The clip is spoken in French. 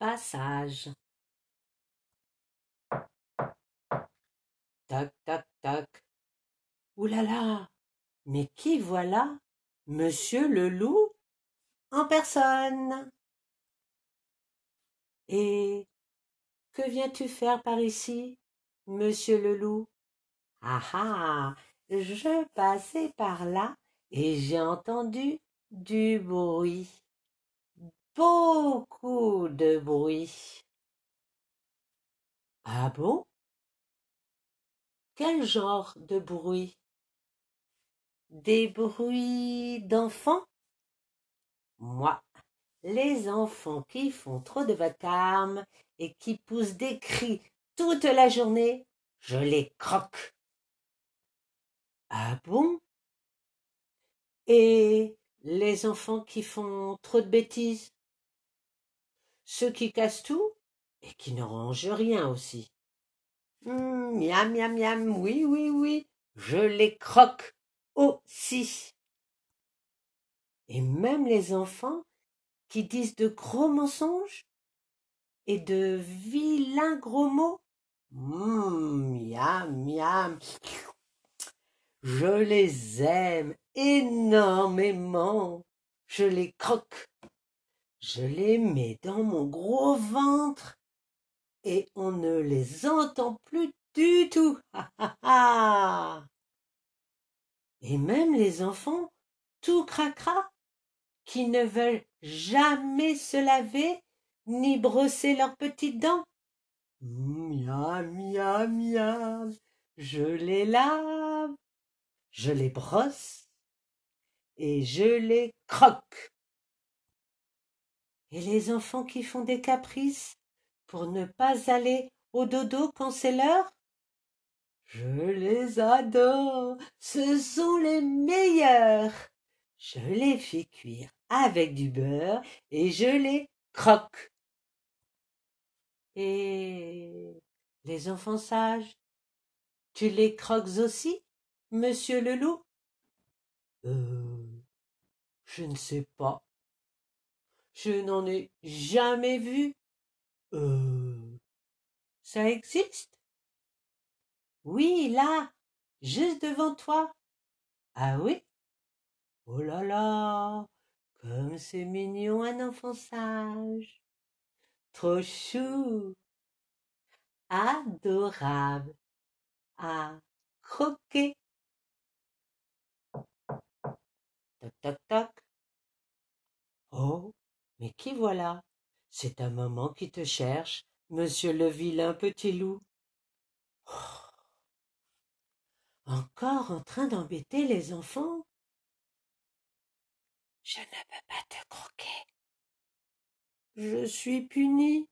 passage. Tac, tac, tac. Ouh là là Mais qui voilà? Monsieur le loup en personne. Et que viens-tu faire par ici, monsieur le loup? Ah ah Je passais par là et j'ai entendu du bruit. Beaucoup de bruit. Ah bon? Quel genre de bruit? Des bruits d'enfants? Moi, les enfants qui font trop de vacarme et qui poussent des cris toute la journée, je les croque. Ah bon? Et les enfants qui font trop de bêtises? Ceux qui cassent tout et qui ne rangent rien aussi. Hum, miam, miam, miam, oui, oui, oui, je les croque aussi. Et même les enfants qui disent de gros mensonges et de vilains gros mots. Hum, miam, miam. Je les aime énormément. Je les croque. Je les mets dans mon gros ventre et on ne les entend plus du tout. et même les enfants, tout cracra, qui ne veulent jamais se laver ni brosser leurs petites dents. Miam, miam, miam, je les lave, je les brosse et je les croque. Et les enfants qui font des caprices pour ne pas aller au dodo quand c'est l'heure? Je les adore, ce sont les meilleurs. Je les fais cuire avec du beurre et je les croque. Et les enfants sages, tu les croques aussi, monsieur le loup Euh. Je ne sais pas. Je n'en ai jamais vu. Euh. Ça existe? Oui, là, juste devant toi. Ah oui? Oh là là Comme c'est mignon un enfant sage. Trop chou. Adorable. À croquer. Toc toc toc. Oh, mais qui voilà? C'est ta maman qui te cherche, monsieur le vilain petit loup. Oh. Encore en train d'embêter les enfants? Je ne peux pas te croquer. Je suis puni.